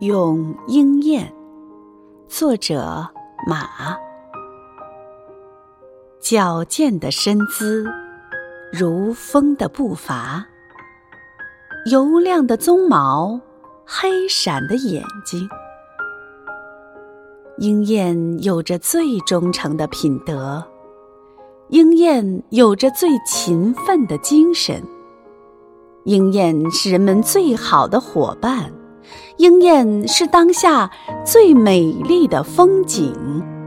咏鹰燕，作者马。矫健的身姿，如风的步伐，油亮的鬃毛，黑闪的眼睛。鹰燕有着最忠诚的品德，鹰燕有着最勤奋的精神。鹰燕是人们最好的伙伴。鹰燕是当下最美丽的风景。